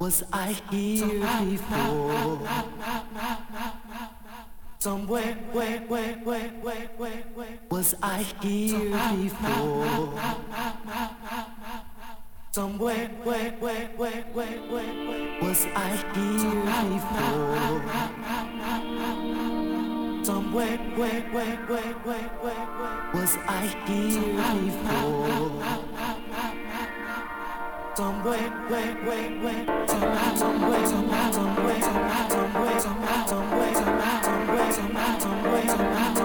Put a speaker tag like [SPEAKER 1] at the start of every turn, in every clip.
[SPEAKER 1] Was I here before? Somewhere, where, where, where, where, where, where was I here before? Somewhere, where, where, where, where, where, where was I here before? Somewhere, where, where, where, where, where, where was I here before? some way, way, way, way, somehow, some way, somehow, some way, somehow, some way, somehow, some way, somehow, some way, somehow, some way, somehow.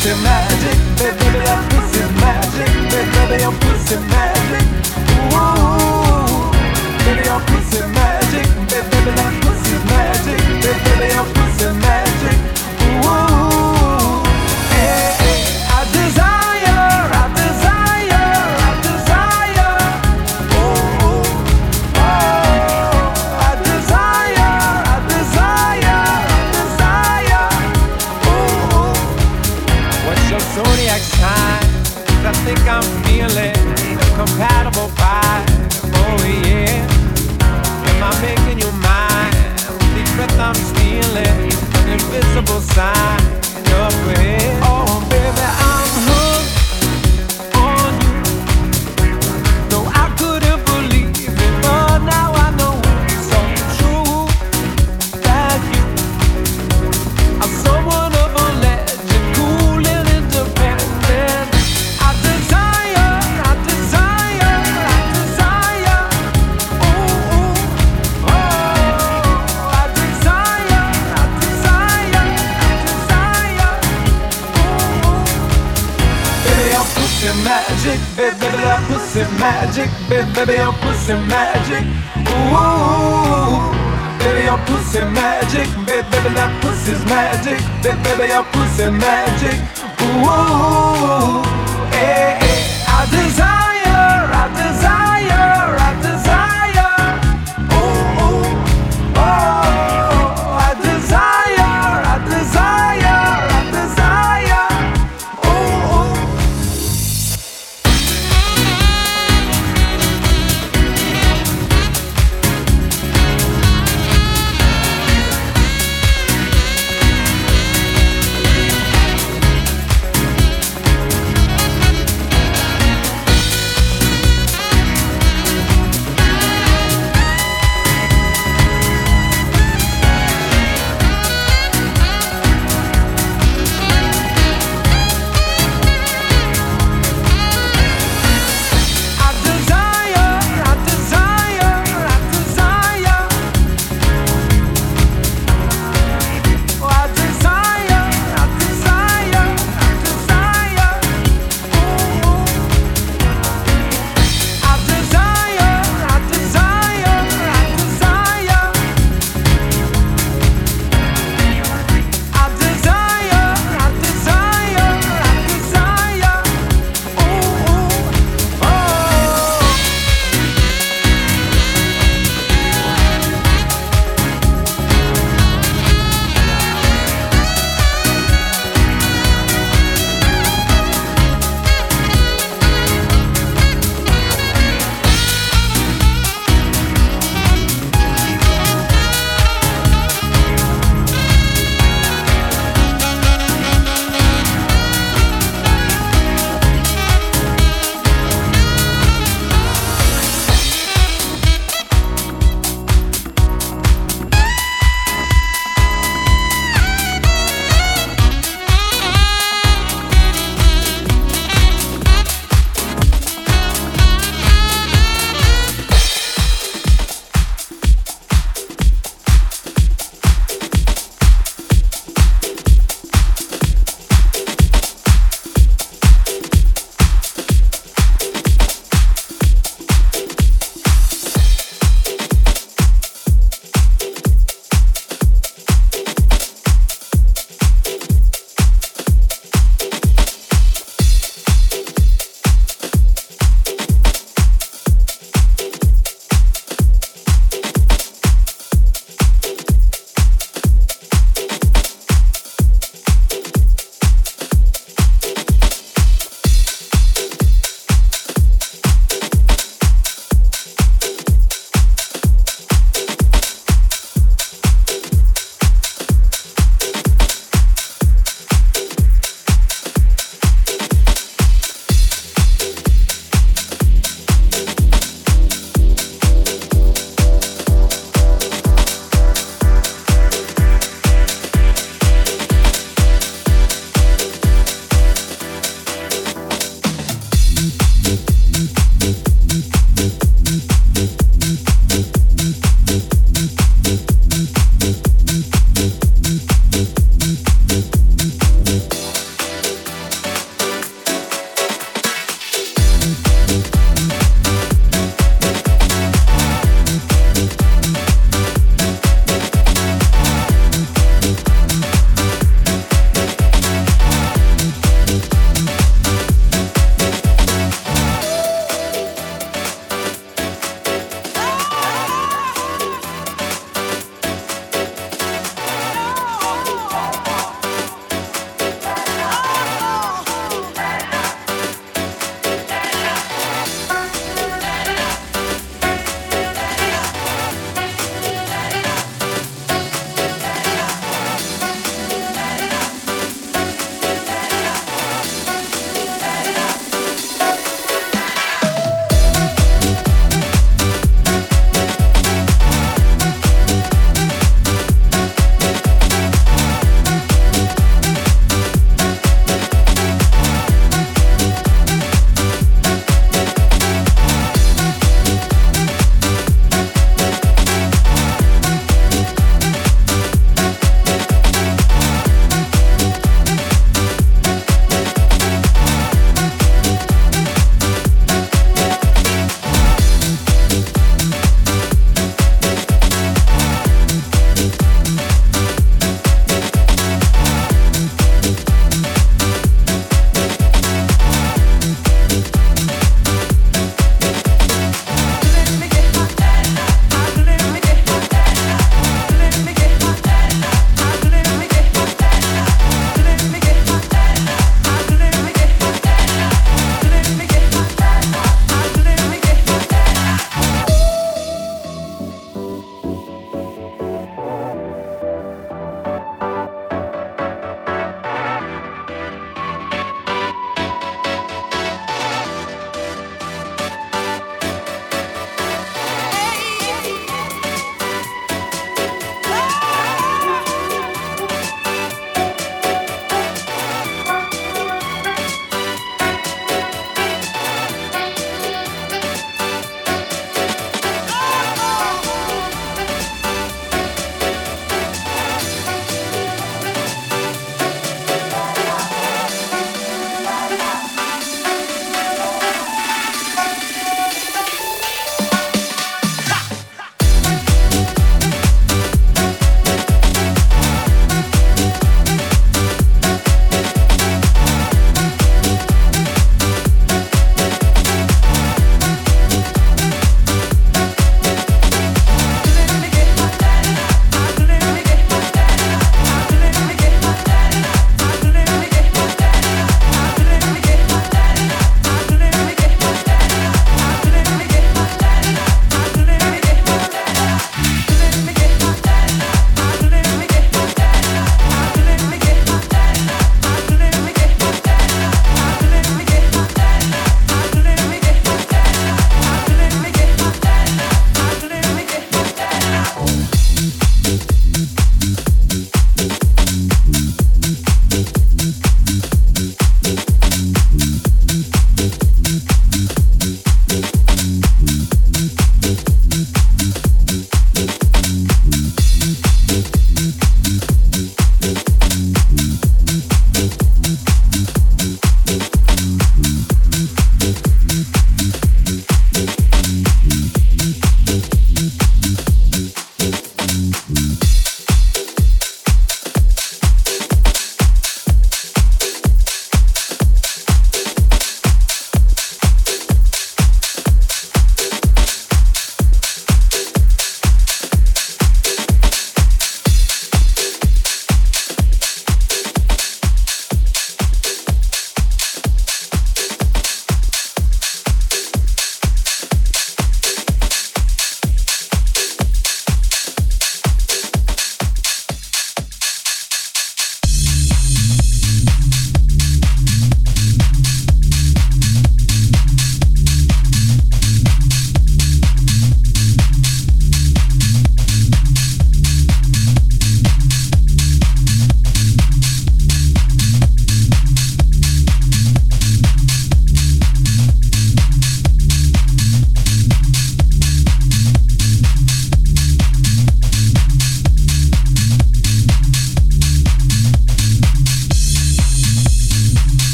[SPEAKER 1] pussy magic, baby, your pussy magic, baby, your pussy magic. Ooh, baby, your pussy
[SPEAKER 2] magic, baby, your pussy magic. Baby, your pussy magic. Ooh, baby, your pussy magic, baby, baby, that pussy's magic, baby, baby, your pussy magic. Ooh, eh, eh, I desire,